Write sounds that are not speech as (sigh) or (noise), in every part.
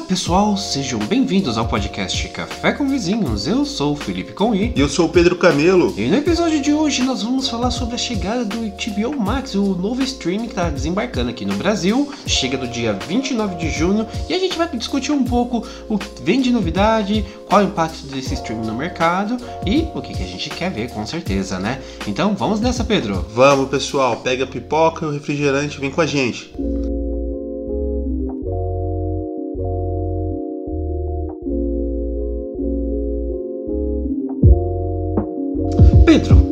Olá pessoal, sejam bem-vindos ao podcast Café com Vizinhos. Eu sou o Felipe Conwi. E eu sou o Pedro Camelo. E no episódio de hoje nós vamos falar sobre a chegada do HBO Max, o novo streaming que está desembarcando aqui no Brasil. Chega no dia 29 de junho e a gente vai discutir um pouco o que vem de novidade, qual é o impacto desse streaming no mercado e o que, que a gente quer ver com certeza, né? Então vamos nessa, Pedro. Vamos pessoal, pega a pipoca e o refrigerante, vem com a gente.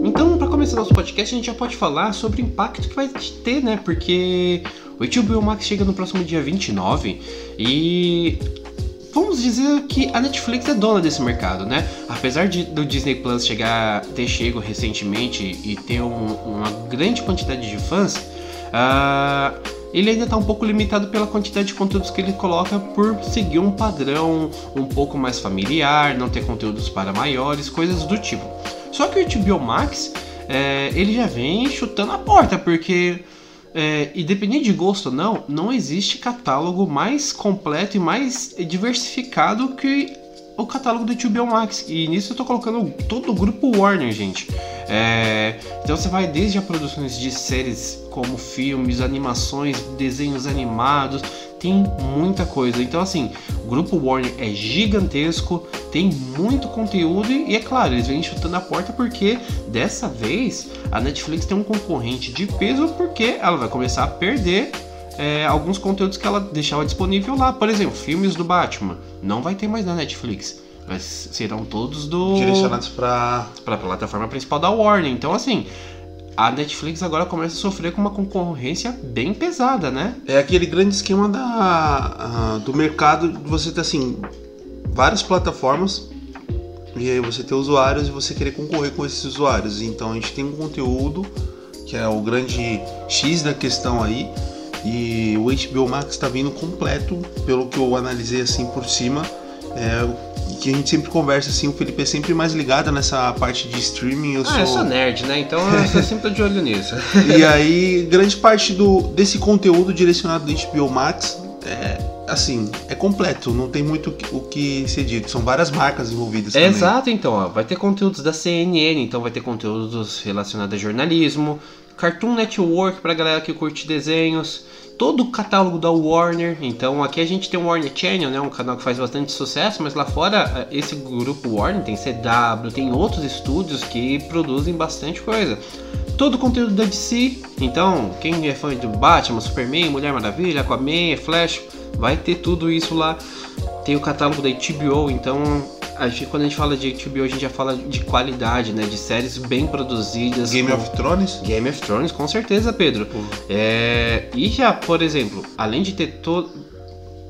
Então para começar nosso podcast a gente já pode falar sobre o impacto que vai ter, né? Porque o HBO Max chega no próximo dia 29 e vamos dizer que a Netflix é dona desse mercado, né? Apesar de, do Disney Plus chegar, ter chego recentemente e ter um, uma grande quantidade de fãs, uh, ele ainda está um pouco limitado pela quantidade de conteúdos que ele coloca por seguir um padrão um pouco mais familiar, não ter conteúdos para maiores, coisas do tipo. Só que o HBO Max, é, ele já vem chutando a porta, porque é, independente de gosto ou não, não existe catálogo mais completo e mais diversificado que o catálogo do HBO Max. E nisso eu tô colocando todo o grupo Warner, gente. É, então você vai desde a produções de séries como filmes, animações, desenhos animados, tem muita coisa. Então assim, o grupo Warner é gigantesco, tem muito conteúdo e, é claro, eles vêm chutando a porta porque dessa vez a Netflix tem um concorrente de peso porque ela vai começar a perder é, alguns conteúdos que ela deixava disponível lá. Por exemplo, filmes do Batman não vai ter mais na Netflix. Mas serão todos do. Direcionados para a plataforma principal da Warner. Então, assim, a Netflix agora começa a sofrer com uma concorrência bem pesada, né? É aquele grande esquema da, do mercado de você ter assim várias plataformas e aí você ter usuários e você querer concorrer com esses usuários. Então a gente tem um conteúdo que é o grande X da questão aí e o HBO Max está vindo completo, pelo que eu analisei assim por cima. É, que a gente sempre conversa assim, o Felipe é sempre mais ligado nessa parte de streaming. Eu ah, sou... eu sou nerd, né? Então eu sempre tô de olho nisso. (laughs) e aí, grande parte do, desse conteúdo direcionado do HBO Max é assim, é completo, não tem muito o que ser dito, são várias marcas envolvidas. É exato, então, ó, vai ter conteúdos da CNN, então vai ter conteúdos relacionados a jornalismo, Cartoon Network pra galera que curte desenhos, todo o catálogo da Warner. Então aqui a gente tem o Warner Channel, né, um canal que faz bastante sucesso, mas lá fora esse grupo Warner tem CW, tem outros estúdios que produzem bastante coisa. Todo o conteúdo da DC, então quem é fã do Batman, Superman, Mulher Maravilha, Aquaman, Flash, vai ter tudo isso lá. Tem o catálogo da HBO, então a gente, quando a gente fala de HBO, a gente já fala de qualidade, né? De séries bem produzidas. Game com... of Thrones? Game of Thrones, com certeza, Pedro. É... E já, por exemplo, além de ter todo.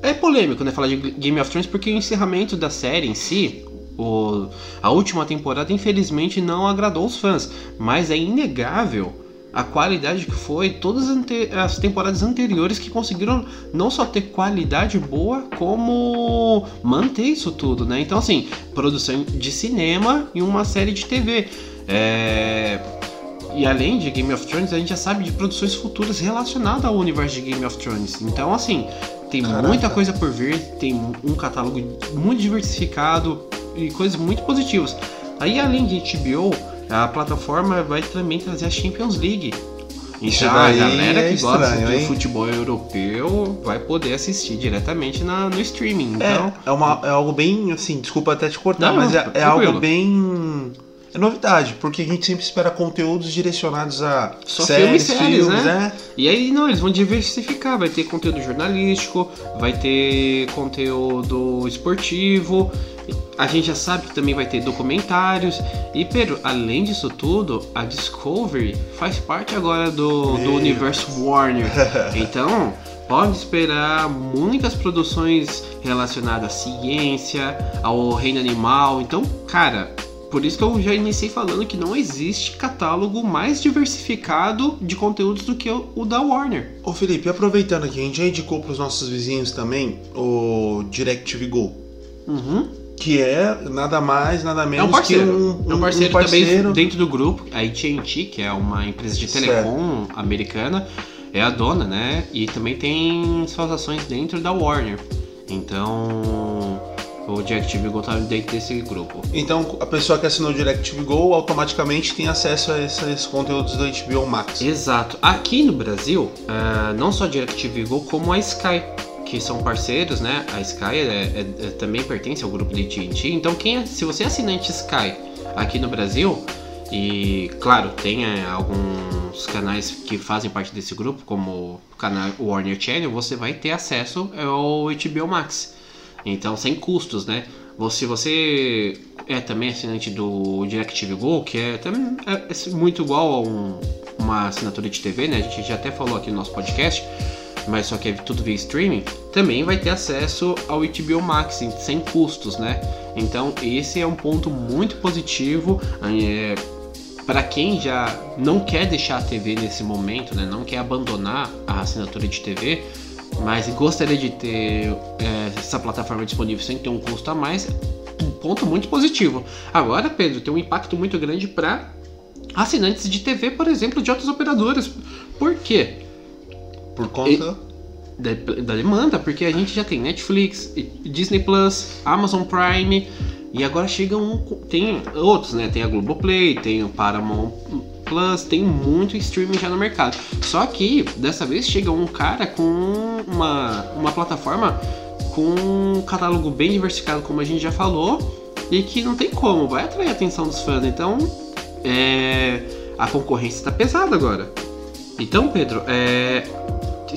É polêmico, né? Falar de Game of Thrones, porque o encerramento da série em si, o... a última temporada, infelizmente, não agradou os fãs. Mas é inegável a qualidade que foi todas as temporadas anteriores que conseguiram não só ter qualidade boa, como manter isso tudo, né? Então, assim, produção de cinema e uma série de TV. É... E além de Game of Thrones, a gente já sabe de produções futuras relacionadas ao universo de Game of Thrones. Então, assim, tem Caraca. muita coisa por vir, tem um catálogo muito diversificado e coisas muito positivas. Aí, além de HBO, a plataforma vai também trazer a Champions League. Então a galera que é gosta estranho, de futebol europeu vai poder assistir diretamente na, no streaming. É, então, é, é, uma, é algo bem, assim, desculpa até te cortar, não, mas é, é algo bem é novidade, porque a gente sempre espera conteúdos direcionados a Só séries, filmes, séries, filmes, né? né? E aí não, eles vão diversificar, vai ter conteúdo jornalístico, vai ter conteúdo esportivo, a gente já sabe que também vai ter documentários. E, Pedro, além disso tudo, a Discovery faz parte agora do, do universo Warner. (laughs) Então, pode esperar muitas produções relacionadas à ciência, ao reino animal. Então, cara, por isso que eu já iniciei falando que não existe catálogo mais diversificado de conteúdos do que o da Warner. Ô Felipe, aproveitando aqui, a gente já indicou para os nossos vizinhos também o DirecTV Go. Uhum que é nada mais, nada menos é um parceiro. que um, um, é um parceiro, um parceiro também dentro do grupo. A AT&T, que é uma empresa de telecom certo. americana, é a dona, né? E também tem suas ações dentro da Warner. Então o DirecTV Go tá dentro desse grupo. Então a pessoa que assinou o DirecTV Go automaticamente tem acesso a esses conteúdos do HBO Max. Exato. Aqui no Brasil, uh, não só a DirecTV Go, como a Sky, que são parceiros, né? A Sky é, é, é, também pertence ao grupo de AT&T. Então, quem é, se você é assinante Sky aqui no Brasil, e claro, tem é, alguns canais que fazem parte desse grupo, como o canal Warner Channel, você vai ter acesso ao HBO Max. Então, sem custos, né? Se você é também assinante do DirecTV Go, que é, também, é muito igual a um, uma assinatura de TV, né? A gente já até falou aqui no nosso podcast, mas só que é tudo via streaming, também vai ter acesso ao HBO Max sem custos, né? Então, esse é um ponto muito positivo. É, para quem já não quer deixar a TV nesse momento, né, não quer abandonar a assinatura de TV, mas gostaria de ter é, essa plataforma disponível sem ter um custo a mais, um ponto muito positivo. Agora, Pedro, tem um impacto muito grande para assinantes de TV, por exemplo, de outras operadoras. Por quê? Por conta da, da demanda, porque a gente já tem Netflix, Disney Plus, Amazon Prime e agora chega um tem outros, né? Tem a Globoplay, tem o Paramount Plus, tem muito streaming já no mercado. Só que dessa vez chega um cara com uma, uma plataforma com um catálogo bem diversificado, como a gente já falou, e que não tem como, vai atrair a atenção dos fãs. Então, é, a concorrência está pesada agora. Então, Pedro, é,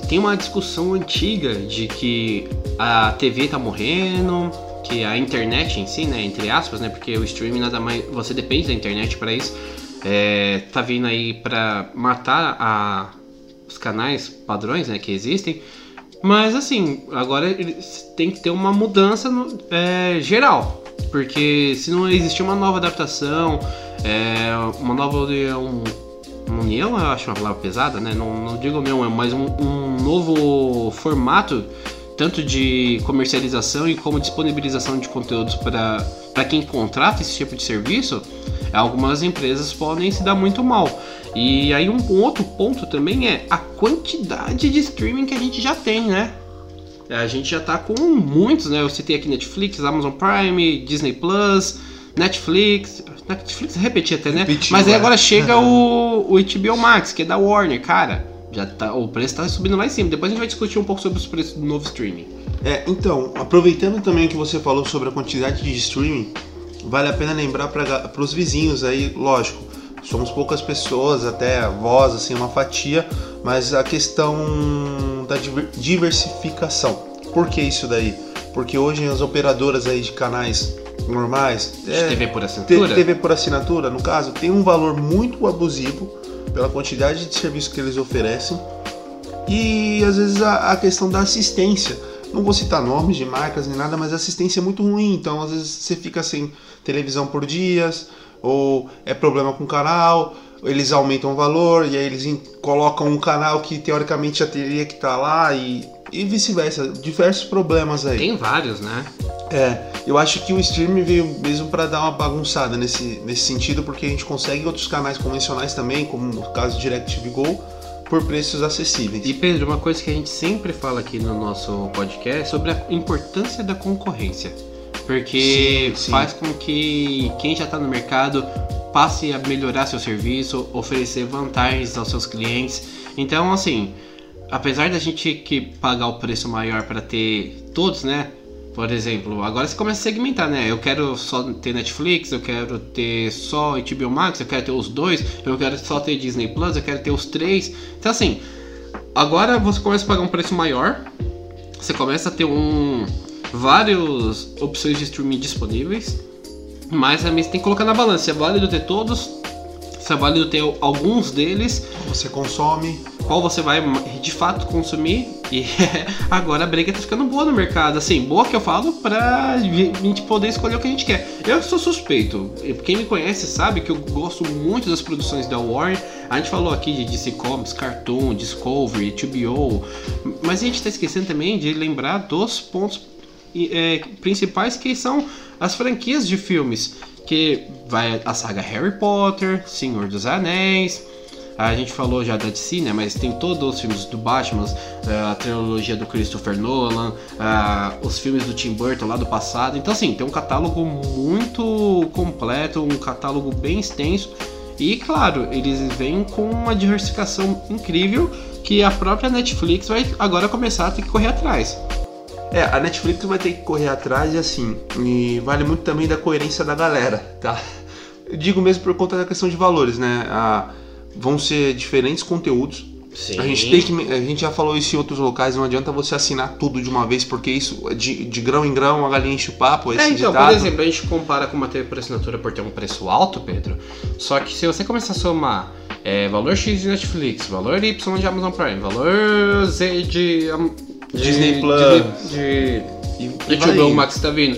tem uma discussão antiga de que a TV tá morrendo, que a internet em si, né, entre aspas, né, porque o streaming nada mais, você depende da internet para isso é, tá vindo aí para matar a, os canais padrões né, que existem. Mas assim, agora tem que ter uma mudança no, é, geral. Porque se não existir uma nova adaptação, é, uma nova um, união, eu acho uma palavra pesada, né? Não, não digo união, mas um, um novo formato tanto de comercialização e como disponibilização de conteúdos para quem contrata esse tipo de serviço, algumas empresas podem se dar muito mal. E aí um, um outro ponto também é a quantidade de streaming que a gente já tem, né? A gente já tá com muitos, né? Eu citei aqui Netflix, Amazon Prime, Disney Plus, Netflix. Netflix repetir até, né? Repetiu, Mas aí é. agora chega o, (laughs) o HBO Max, que é da Warner, cara. Já tá, o preço tá subindo lá em cima. Depois a gente vai discutir um pouco sobre os preços do novo streaming. É, então, aproveitando também que você falou sobre a quantidade de streaming, vale a pena lembrar para os vizinhos aí, lógico, somos poucas pessoas, até voz, assim, uma fatia, mas a questão da diversificação. Por que isso daí? Porque hoje as operadoras aí de canais normais, de é, TV por assinatura, TV por assinatura, no caso, tem um valor muito abusivo pela quantidade de serviços que eles oferecem e às vezes a, a questão da assistência não vou citar nomes de marcas nem nada, mas a assistência é muito ruim. Então, às vezes, você fica sem televisão por dias, ou é problema com o canal, eles aumentam o valor e aí eles colocam um canal que teoricamente já teria que estar tá lá e, e vice-versa. Diversos problemas aí. Tem vários, né? É, eu acho que o streaming veio mesmo para dar uma bagunçada nesse, nesse sentido, porque a gente consegue outros canais convencionais também, como no caso do DirecTV Go por preços acessíveis. E Pedro, uma coisa que a gente sempre fala aqui no nosso podcast é sobre a importância da concorrência. Porque sim, sim. faz com que quem já está no mercado passe a melhorar seu serviço, oferecer vantagens aos seus clientes. Então, assim, apesar da gente que pagar o preço maior para ter todos, né? Por exemplo, agora você começa a segmentar, né? Eu quero só ter Netflix, eu quero ter só HBO Max, eu quero ter os dois, eu quero só ter Disney Plus, eu quero ter os três. Então assim, agora você começa a pagar um preço maior, você começa a ter um várias opções de streaming disponíveis, mas também você tem que colocar na balança se é válido ter todos, se é válido ter alguns deles. Você consome qual você vai de fato consumir. E (laughs) agora a briga tá ficando boa no mercado. Assim, boa que eu falo pra gente poder escolher o que a gente quer. Eu sou suspeito. Quem me conhece sabe que eu gosto muito das produções da Warner. A gente falou aqui de DC Comics, Cartoon, Discovery, TBO. Mas a gente tá esquecendo também de lembrar dos pontos é, principais que são as franquias de filmes. Que vai a saga Harry Potter, Senhor dos Anéis A gente falou já da DC, né? Mas tem todos os filmes do Batman, a trilogia do Christopher Nolan, os filmes do Tim Burton lá do passado. Então, assim, tem um catálogo muito completo, um catálogo bem extenso. E, claro, eles vêm com uma diversificação incrível que a própria Netflix vai agora começar a ter que correr atrás. É, a Netflix vai ter que correr atrás e assim, e vale muito também da coerência da galera, tá? Eu digo mesmo por conta da questão de valores, né? A, vão ser diferentes conteúdos. Sim. A gente tem que. A gente já falou isso em outros locais, não adianta você assinar tudo de uma vez, porque isso, de, de grão em grão, a galinha enche o papo. Esse É, então, ditado. por exemplo, a gente compara com uma TV por assinatura por ter um preço alto, Pedro. Só que se você começar a somar é, valor X de Netflix, valor Y de Amazon Prime, valor Z de. Disney Plus. De, de, de e indo. Max tá vindo.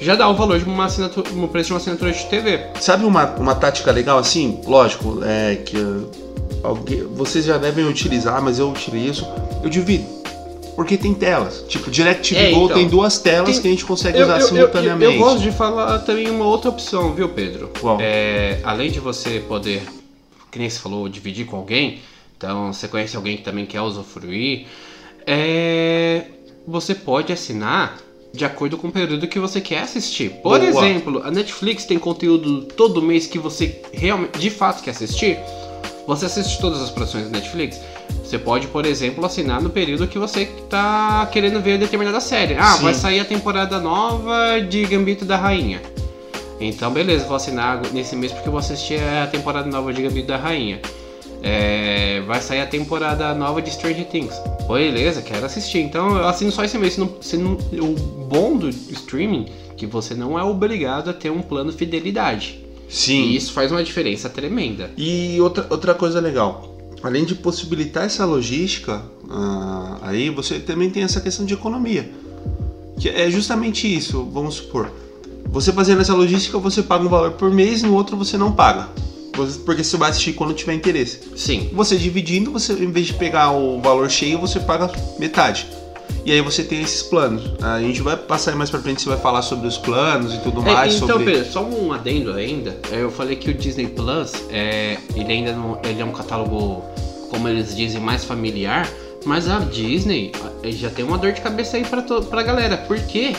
Já dá o valor de uma assinatura, um preço de uma assinatura de TV. Sabe uma, uma tática legal assim? Lógico, é que uh, alguém, vocês já devem utilizar, mas eu utilizo. Eu divido. Porque tem telas. Tipo, DirecTV É, Go então, tem duas telas tem- que a gente consegue Eu, usar eu, eu, eu, simultaneamente. eu gosto de falar também uma outra opção, viu, Pedro? Qual? É, além de você poder, que nem você falou, dividir com alguém, então você conhece alguém que também quer usufruir, é, você pode assinar de acordo com o período que você quer assistir. Por Boa. exemplo, a Netflix tem conteúdo todo mês que você realmente, de fato quer assistir. Você assiste todas as produções da Netflix. Você pode, por exemplo, assinar no período que você está querendo ver determinada série. Ah, Sim. vai sair a temporada nova de Gambito da Rainha. Então, beleza, vou assinar nesse mês porque eu vou assistir a temporada nova de Gambito da Rainha. É, vai sair a temporada nova de Stranger Things. Beleza, quero assistir. Então eu assino só esse mês. Se não- se não- o bom do streaming é que você não é obrigado a ter um plano fidelidade. Sim. E isso faz uma diferença tremenda. E outra, outra coisa legal, além de possibilitar essa logística, ah, aí você também tem essa questão de economia. Que é justamente isso, vamos supor. Você fazendo essa logística, você paga um valor por mês, no outro você não paga. Porque você vai assistir quando tiver interesse. Sim. Você dividindo, você em vez de pegar o valor cheio, você paga metade. E aí você tem esses planos. A gente vai passar aí mais pra frente, você vai falar sobre os planos e tudo É, mais. então, sobre... Pedro, só um adendo ainda. É, Eu falei que o Disney Plus, é, ele ainda não, ele é um catálogo, como eles dizem, mais familiar. Mas a Disney eh, já tem uma dor de cabeça aí pra, to, pra galera. Porque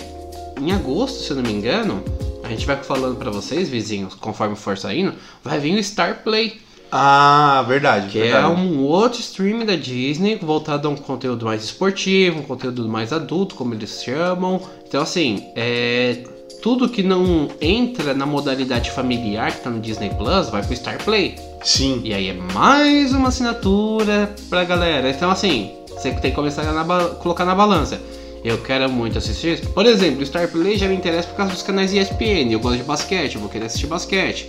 em agosto, se eu não me engano, a gente vai falando pra vocês, vizinhos, conforme for saindo, vai vir o Star Play. Ah, verdade. Que verdade. é um outro streaming da Disney voltado a um conteúdo mais esportivo, um conteúdo mais adulto, como eles chamam. Então, assim, é. Tudo que não entra na modalidade familiar que tá no Disney Plus vai pro Star Play. Sim. E aí é mais uma assinatura pra galera. Então, assim, você tem que começar a na colocar na balança. Eu quero muito assistir isso. Por exemplo, o Star Play já me interessa por causa dos canais ESPN. Eu gosto de basquete, eu vou querer assistir basquete.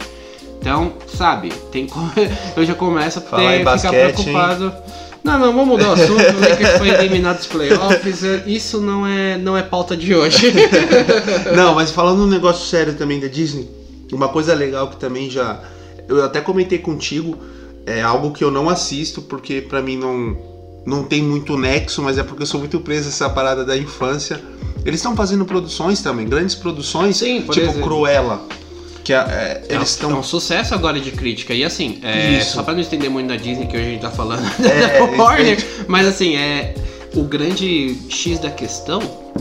Então, sabe, tem (laughs) eu já começo a ter, ficar basquete, preocupado. Não, não, vamos mudar o assunto. O Lakers foi eliminado dos playoffs. Isso não é, não é pauta de hoje. (laughs) Não, mas falando um negócio sério também da Disney, uma coisa legal que também já. Eu até comentei contigo, é algo que eu não assisto, porque pra mim não, não tem muito nexo, mas é porque eu sou muito preso a essa parada da infância. Eles estão fazendo produções também, grandes produções, Sim, tipo exemplo. Cruella. Que é- é, eles É estão. um sucesso agora de crítica. E assim, é, só pra não estender muito na Disney, que hoje a gente tá falando É, (laughs) da Warner, é. mas assim, é, o grande X da questão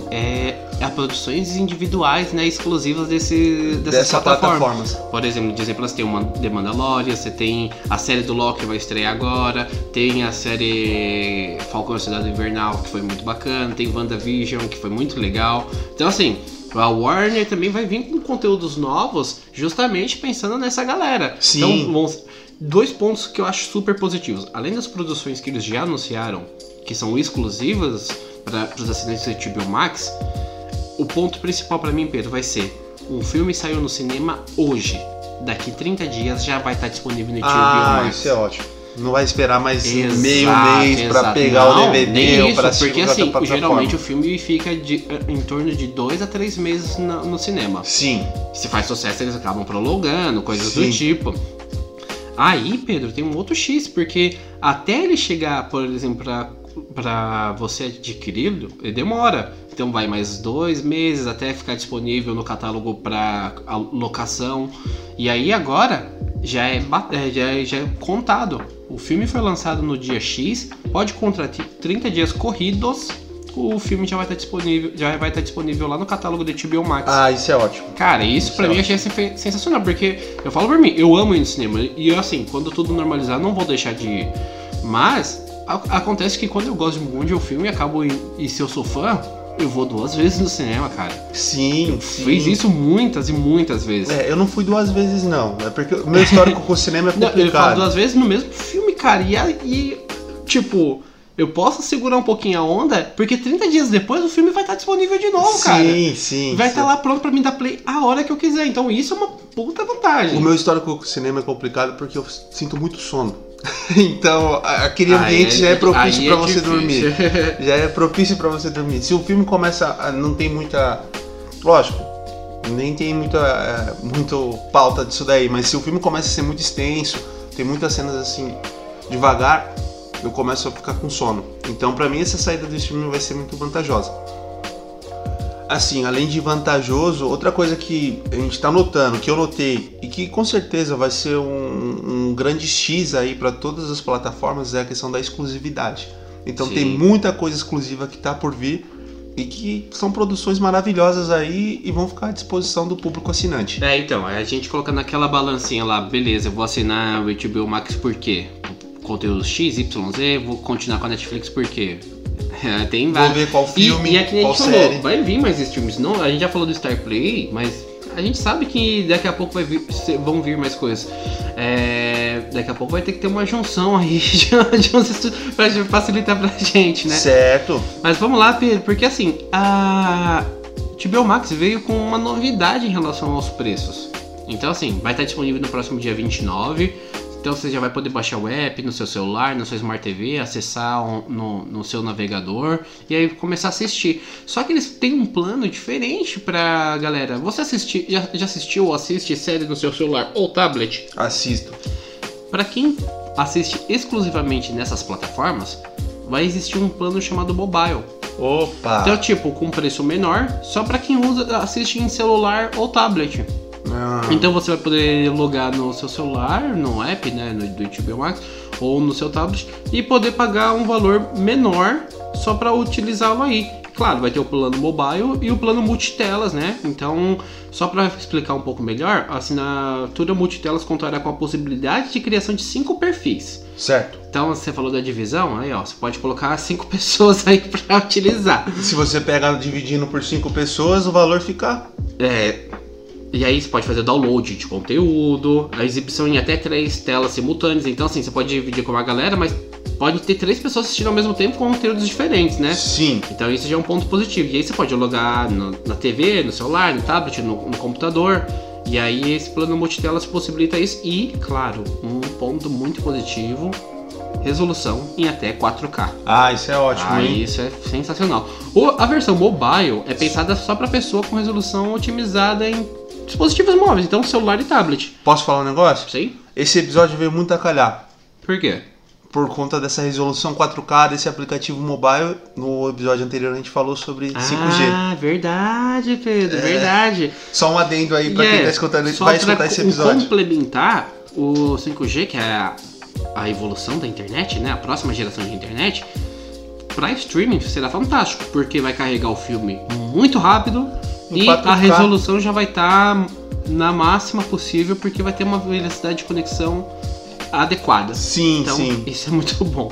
é, é as produções individuais, né, exclusivas desse, dessas Dessa plataformas. plataformas. Por exemplo, no Disney Plus tem uma The Mandalorian, você tem a série do Loki que vai estrear agora, tem a série Falcão Cidade Invernal, que foi muito bacana, tem WandaVision, que foi muito legal. Então, assim, a Warner também vai vir com conteúdos novos, justamente pensando nessa galera. Sim. Então, vamos- dois pontos que eu acho super positivos. Além das produções que eles já anunciaram, que são exclusivas para os assinantes do HBO Max, o ponto principal para mim, Pedro, vai ser: um filme saiu no cinema hoje. Daqui 30 dias já vai estar disponível no HBO Ah, Max. isso é ótimo. Não vai esperar mais Exato, meio mês exato. pegar Não, o DVD ou pra assistir porque assim, geralmente o filme fica de- em torno de dois a três meses na- no cinema. Sim. Se faz sucesso, eles acabam prolongando, coisas Sim. do tipo. Aí, Pedro, tem um outro X, porque até ele chegar, por exemplo, pra, pra você adquiri-lo, ele demora. Então vai mais dois meses até ficar disponível no catálogo para locação. E aí agora já é, é, já, é, já é contado. O filme foi lançado no dia X, pode contra 30 dias corridos, o filme já vai estar disponível, já vai estar disponível lá no catálogo da HBO Max. Ah, isso é ótimo. Cara, isso pra é mim eu achei sen- sensacional, porque eu falo por mim, eu amo ir no cinema. E eu, assim, quando tudo normalizar, não vou deixar de ir. Mas, acontece que quando eu gosto muito de um filme e acabo em- e se eu sou fã, eu vou duas vezes no cinema, cara. Sim, sim. Fiz isso muitas e muitas vezes. É, eu não fui duas vezes, não. É porque o meu histórico com o cinema é Não, eu falo complicado. duas vezes no mesmo filme, cara. E, e, tipo, eu posso segurar um pouquinho a onda, porque 30 dias depois o filme vai estar disponível de novo, cara. Sim, sim. Vai sim. estar lá pronto pra mim dar play a hora que eu quiser. Então isso é uma puta vantagem. O meu histórico com o cinema é complicado porque eu sinto muito sono. (laughs) então, aquele Aí ambiente já é propício pra é você difícil. dormir. (laughs) Já é propício pra você dormir. Se o filme começa a não tem muita, lógico, nem tem muita é, muito pauta disso daí, mas se o filme começa a ser muito extenso, tem muitas cenas assim devagar, eu começo a ficar com sono. Então, pra mim essa saída desse filme vai ser muito vantajosa. Assim, além de vantajoso, outra coisa que a gente tá notando, que eu notei e que com certeza vai ser um, um grande X aí para todas as plataformas é a questão da exclusividade. Então Sim. tem muita coisa exclusiva que tá por vir e que são produções maravilhosas aí e vão ficar à disposição do público assinante. É, então, a gente colocando naquela balancinha lá, beleza, eu vou assinar o HBO Max por quê? Conteúdo X, Y, Z, vou continuar com a Netflix por quê? É, tem Vou vários. ver qual filme, e, e é que nem a gente falou, série. vai vir mais streams. Não, a gente já falou do Star Play, mas a gente sabe que daqui a pouco vai vir- vão vir mais coisas. É, daqui a pouco vai ter que ter uma junção aí (laughs) de, de uns estúdios pra facilitar pra gente, né? Certo. Mas vamos lá, Pedro, porque assim, a HBO Max veio com uma novidade em relação aos preços. Então, assim, vai estar disponível no próximo dia 29. Então você já vai poder baixar o app no seu celular, na sua Smart TV, acessar no, no seu navegador e aí começar a assistir. Só que eles têm um plano diferente pra galera. Você assistir, já, já assistiu ou assiste série no seu celular ou tablet? Assisto. Para quem assiste exclusivamente nessas plataformas, vai existir um plano chamado mobile. Opa. Então, tipo, com preço menor, só para quem usa assiste em celular ou tablet. Ah, Então você vai poder logar no seu celular, no app, né, no, do HBO Max, ou no seu tablet e poder pagar um valor menor só para utilizá-lo aí. Claro, vai ter o plano mobile e o plano multitelas, né? Então, só para explicar um pouco melhor, a assinatura multitelas contará com a possibilidade de criação de cinco perfis. certo. Então, você falou da divisão, aí ó, você pode colocar (laughs) cinco pessoas aí para utilizar. Se você pega dividindo por cinco pessoas, o valor fica É, e aí você pode fazer download de conteúdo, a exibição em até três telas simultâneas. Então, assim, você pode dividir com uma galera, mas pode ter três pessoas assistindo ao mesmo tempo com conteúdos diferentes, né? Sim. Então isso já é um ponto positivo. E aí você pode logar no- na TV, no celular, no tablet, no, no computador. E aí esse plano multitelas possibilita isso. E, claro, um ponto muito positivo, resolução em até 4K. Ah, isso é ótimo, Ah, hein? isso é sensacional. O- a versão mobile é pensada só para pessoa com resolução otimizada em dispositivos móveis, então celular e tablet. Posso falar um negócio? Sim? Esse episódio veio muito a calhar. Por quê? Por conta dessa resolução 4K desse aplicativo mobile. No episódio anterior a gente falou sobre 5G. Ah, verdade, Pedro, verdade. Só um adendo aí pra quem é, tá escutando, só vai escutar esse episódio. complementar o 5G, que é a, a evolução da internet, né? A próxima geração de internet. Para streaming será fantástico, porque vai carregar o filme muito rápido Em e 4K. a resolução já vai estar na máxima possível, porque vai ter uma velocidade de conexão adequada. Sim, Então, sim. isso é muito (laughs) bom.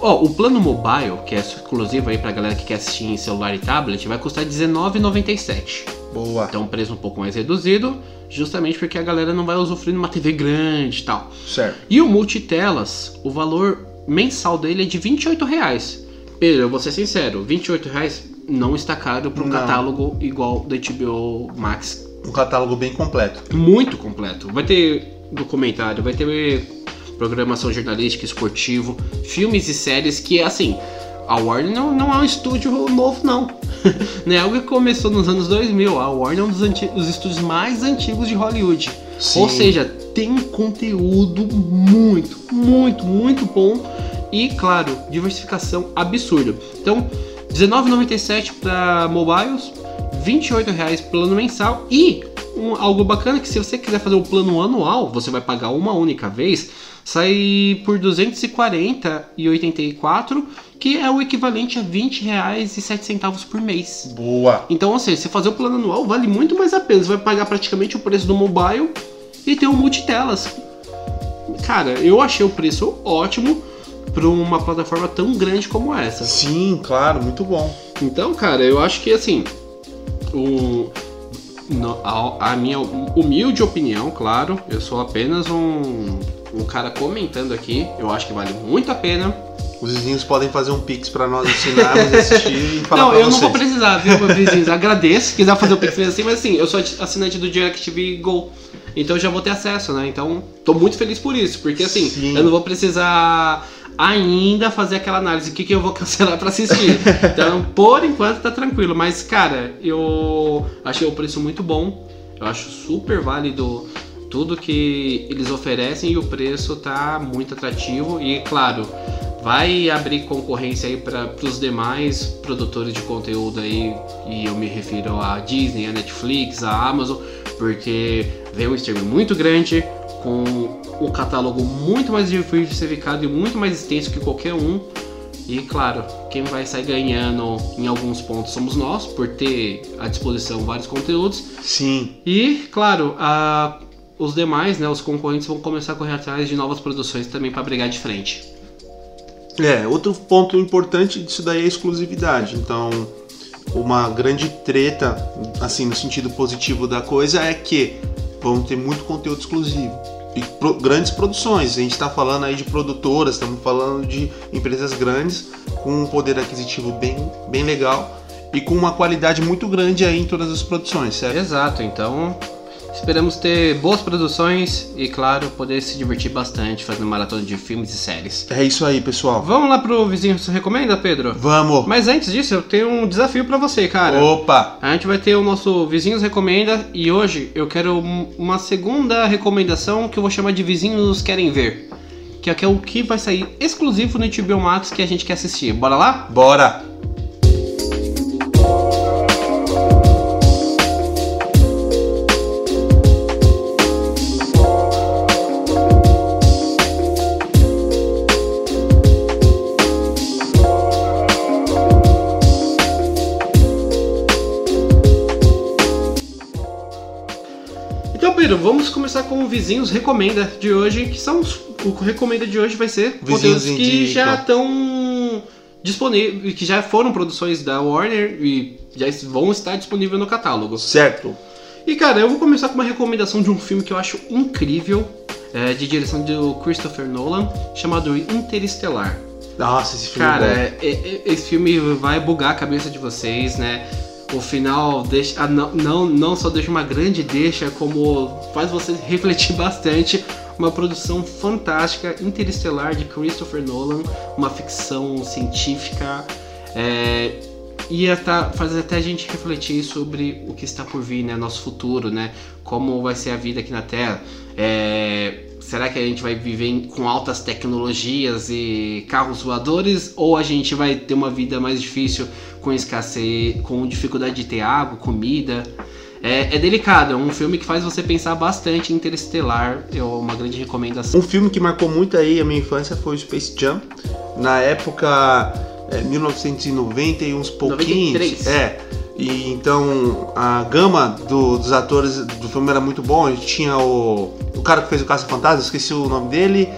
Ó, o plano mobile, que é exclusivo aí pra galera que quer assistir em celular e tablet, vai custar R$19,97. Boa. Então, um preço um pouco mais reduzido, justamente porque a galera não vai usufruir numa TV grande e tal. Certo. E o multitelas, o valor mensal dele é de 28,00 reais. Pedro, eu vou ser sincero, 28,00 reais não está caro para um catálogo igual da HBO Max Um catálogo bem completo. muito completo. Vai ter documentário, vai ter programação jornalística, esportivo, filmes e séries que, assim, a Warner não, não é um estúdio novo, não. (laughs) não é algo que começou nos anos 2000. A Warner é um dos anti- os estúdios mais antigos de Hollywood. Sim. Ou seja, tem um conteúdo muito, muito, muito bom e, claro, diversificação absurda. Então, R$19,97 para mobiles, R$28,00 plano mensal e um- algo bacana que se você quiser fazer o plano anual, você vai pagar uma única vez, sai por R$ 240,84, que é o equivalente a R$ 20,07 por mês. Boa. Então, ou seja, você fazer o plano anual vale muito mais a pena. Você vai pagar praticamente o preço do mobile e ter um multitelas. Cara, eu achei o preço ótimo para uma plataforma tão grande como essa. Sim, claro, muito bom. Então, cara, eu acho que assim, o, a, a minha humilde opinião, claro, eu sou apenas um, um cara comentando aqui. Eu acho que vale muito a pena. Os vizinhos podem fazer um pix pra nós assinarmos assistir e falar não, eu não vocês. vou precisar, viu, vizinhos? (laughs) Agradeço. Se quiser fazer o Pix assim, mas assim, eu sou assinante do DirecTV Go. Então eu já vou ter acesso, né? Então, tô muito feliz por isso. Porque assim, Sim. eu não vou precisar ainda fazer aquela análise. O que, que eu vou cancelar pra assistir. (laughs) Então, por enquanto, tá tranquilo. Mas, cara, eu achei o preço muito bom. Eu acho super válido tudo que eles oferecem e o preço tá muito atrativo. E, claro, vai abrir concorrência aí para os demais produtores de conteúdo aí, e eu me refiro a Disney, a Netflix, a Amazon, porque vem um streaming muito grande, com um catálogo muito mais diversificado e muito mais extenso que qualquer um. E claro, quem vai sair ganhando em alguns pontos somos nós, por ter à disposição vários conteúdos. Sim. E, claro, a- os demais, né, os concorrentes vão começar a correr atrás de novas produções também para brigar de frente. É, outro ponto importante disso daí é a exclusividade. Então, uma grande treta, assim, no sentido positivo da coisa, é que vamos ter muito conteúdo exclusivo. E pro- grandes produções. A gente está falando aí de produtoras, estamos falando de empresas grandes com um poder aquisitivo bem, bem legal e com uma qualidade muito grande aí em todas as produções, certo? Exato, então esperamos ter boas produções e, claro, poder se divertir bastante fazendo maratona de filmes e séries. É isso aí, pessoal. Vamos lá pro vizinho você recomenda, Pedro? Vamos! Mas antes disso, eu tenho um desafio pra você, cara. Opa! A gente vai ter o nosso Vizinhos Recomenda e hoje eu quero um- uma segunda recomendação que eu vou chamar de Vizinhos Querem Ver. Que é o que vai sair exclusivo no HBO Max que a gente quer assistir. Bora lá? Bora! Vamos começar com o Vizinhos Recomenda de hoje, que são os, o Recomenda de hoje vai ser Vizinhos conteúdos que indicam. já estão disponíveis, que já foram produções da Warner e já vão estar disponíveis no catálogo. Certo. E cara, eu vou começar com uma recomendação de um filme que eu acho incrível, é, de direção do Christopher Nolan, chamado Interestelar. Nossa, esse filme Cara, é é- é- esse filme vai bugar a cabeça de vocês, né? O final deixa, ah, não, não, só deixa uma grande deixa, como faz você (laughs) refletir bastante. Uma produção fantástica, interestelar de Christopher Nolan, uma ficção científica. É, e tá, faz até a gente refletir sobre o que está por vir, né? Nosso futuro, né? Como vai ser a vida aqui na Terra. É, será que a gente vai viver com altas tecnologias e carros voadores? Ou a gente vai ter uma vida mais difícil com escassez, com dificuldade de ter água, comida? É, é delicado, é um filme que faz você pensar bastante em Interestelar. É uma grande recomendação. Um filme que marcou muito aí a minha infância foi o Space Jam. Na época, é, 1990 e uns pouquinhos. 93. É. E então a gama do- dos atores do filme era muito bom. A gente tinha o, o cara que fez o Caça Fantasma, esqueci o nome dele.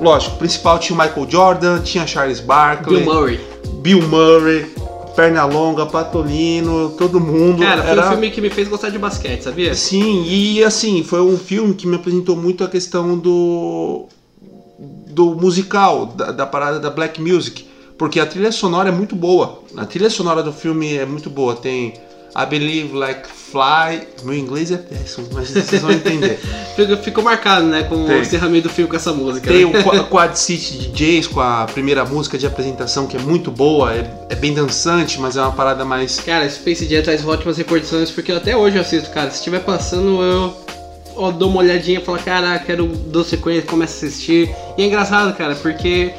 Lógico, o principal tinha o Michael Jordan, tinha Charles Barkley, Bill Murray. Bill Murray, Pernalonga, Patolino, todo mundo. Cara, foi era... um filme que me fez gostar de basquete, sabia? Sim, e assim, foi um filme que me apresentou muito a questão do do musical, da, da parada da black music, porque a trilha sonora é muito boa. A trilha sonora do filme é muito boa. Tem I Believe Like Fly, meu inglês é péssimo, mas vocês vão entender. (laughs) Ficou, marcado, né? Com Tem. o encerramento do filme com essa música. Tem né? o Qua- (laughs) Quad City DJs com a primeira música de apresentação que é muito boa, é, é bem dançante, mas é uma parada mais Cara, Space Jam traz ótimas recordações, porque até hoje eu assisto, cara. Se estiver passando, eu, eu dou uma olhadinha e falo, caraca, quero dou sequência, começo a assistir. E é engraçado, cara, porque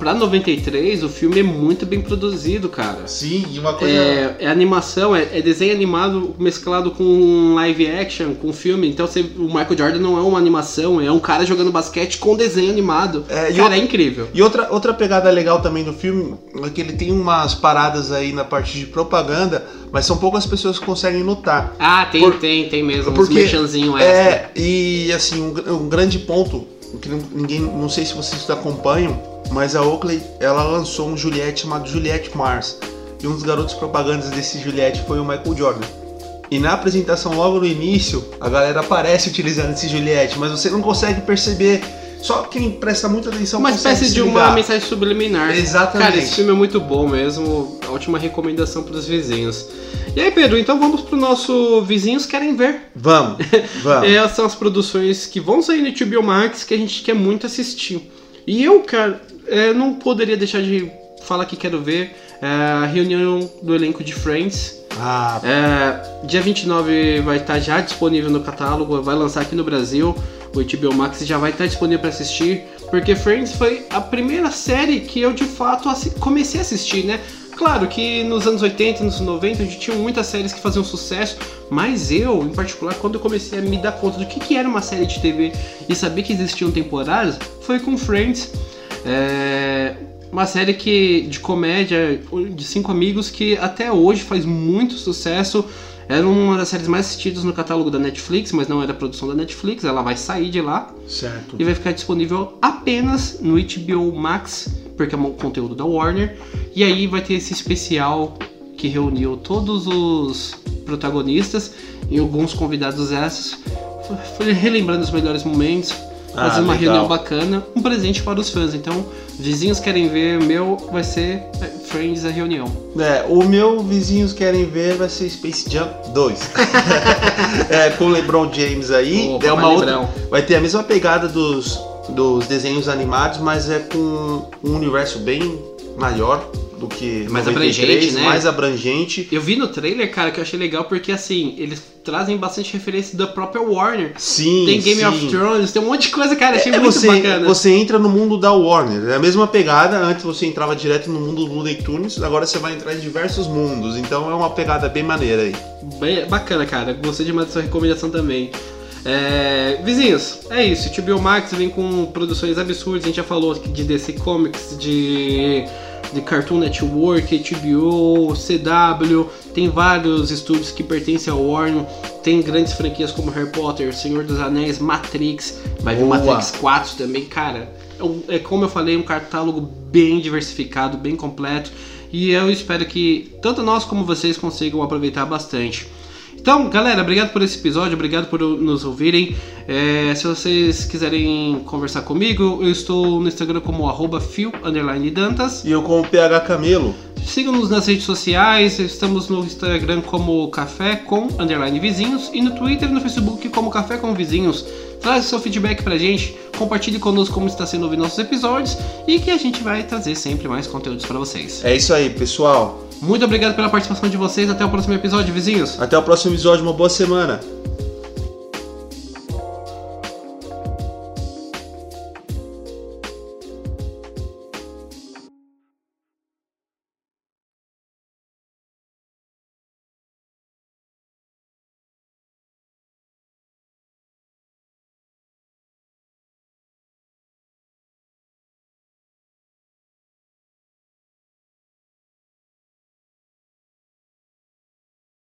pra 93, o filme é muito bem produzido, cara. Sim, e uma coisa. É, é animação, é, é desenho animado mesclado com live action, com filme. Então você, o Michael Jordan não é uma animação, é um cara jogando basquete com desenho animado. É, e cara, o- é incrível. E outra, outra pegada legal também do filme é que ele tem umas paradas aí na parte de propaganda, mas são poucas pessoas que conseguem notar. Ah, tem, Por- tem, tem mesmo. porque uns merchanzinho extra. É, e assim, um, um grande ponto, que não- ninguém, não sei se vocês acompanham, mas a Oakley, ela lançou um Juliette chamado Juliette Mars. E um dos garotos propagandas desse Juliette foi o Michael Jordan. E na apresentação, logo no início, a galera aparece utilizando esse Juliette, mas você não consegue perceber. Só quem presta muita atenção Uma espécie de uma mensagem subliminar. Exatamente. Cara, esse filme é muito bom mesmo. Ótima recomendação para os vizinhos. E aí, Pedro, então vamos pro nosso Vizinhos Querem Ver. Vamos, (laughs) vamos. Essas são as produções que vão sair no HBO Max que a gente quer muito assistir. E eu, cara, é, não poderia deixar de falar que quero ver é, a reunião do elenco de Friends. Ah, É, dia 29 vai estar já disponível no catálogo, vai lançar aqui no Brasil. O HBO Max já vai estar disponível para assistir, porque Friends foi a primeira série que eu de fato comecei a assistir, né? Claro que nos anos 80 e nos 90 a gente tinha muitas séries que faziam sucesso, mas eu, em particular, quando eu comecei a me dar conta do que, que era uma série de TV e saber que existiam temporadas, foi com Friends. É, uma série que de comédia de cinco amigos que até hoje faz muito sucesso. Era uma das séries mais assistidas no catálogo da Netflix, mas não era produção da Netflix. Ela vai sair de lá certo. e vai ficar disponível apenas no HBO Max, porque é um conteúdo da Warner. E aí vai ter esse especial que reuniu todos os protagonistas e alguns convidados extras, foi relembrando os melhores momentos, Ah, fazendo uma legal. reunião bacana, um presente para os fãs. Então, vizinhos querem ver, o meu vai ser é, Friends a reunião. É, o meu vizinhos querem ver vai ser Space Jam 2. (laughs) (laughs) é, com o LeBron James aí. Opa, é uma vai outra, vai ter a mesma pegada dos, dos desenhos animados, mas é com um universo bem maior do que Mais 93, abrangente, né? mais abrangente. Eu vi no trailer, cara, que eu achei legal porque assim, eles trazem bastante referência da própria Warner. Sim, Tem Game sim. of Thrones, tem um monte de coisa, cara. Achei É, muito você, bacana. você entra no mundo da Warner, é a mesma pegada. Antes você entrava direto no mundo do Looney Tunes, agora você vai entrar em diversos mundos. Então é uma pegada bem maneira aí. Bem bacana, cara. Gostei demais sua recomendação também. É, vizinhos, é isso. O HBO Max vem com produções absurdas. A gente já falou de DC Comics, de, de Cartoon Network, HBO, CW. Tem vários estúdios que pertencem ao Warner. Tem grandes franquias como Harry Potter, Senhor dos Anéis, Matrix. Vai vir Boa. Matrix 4 também, cara. É É como eu falei, um catálogo bem diversificado, bem completo. E eu espero que tanto nós como vocês consigam aproveitar bastante. Então, galera, obrigado por esse episódio, obrigado por nos ouvirem. É, se vocês quiserem conversar comigo, eu estou no Instagram como arroba. E eu com o PH Camelo. Sigam-nos nas redes sociais, estamos no Instagram como Café com Underline Vizinhos e no Twitter e no Facebook como Café com Vizinhos. Traz seu feedback pra gente, compartilhe conosco como está sendo ouvir nossos episódios e que a gente vai trazer sempre mais conteúdos para vocês. É isso aí, pessoal. Muito obrigado pela participação de vocês, até o próximo episódio, vizinhos! Até o próximo episódio, uma boa semana.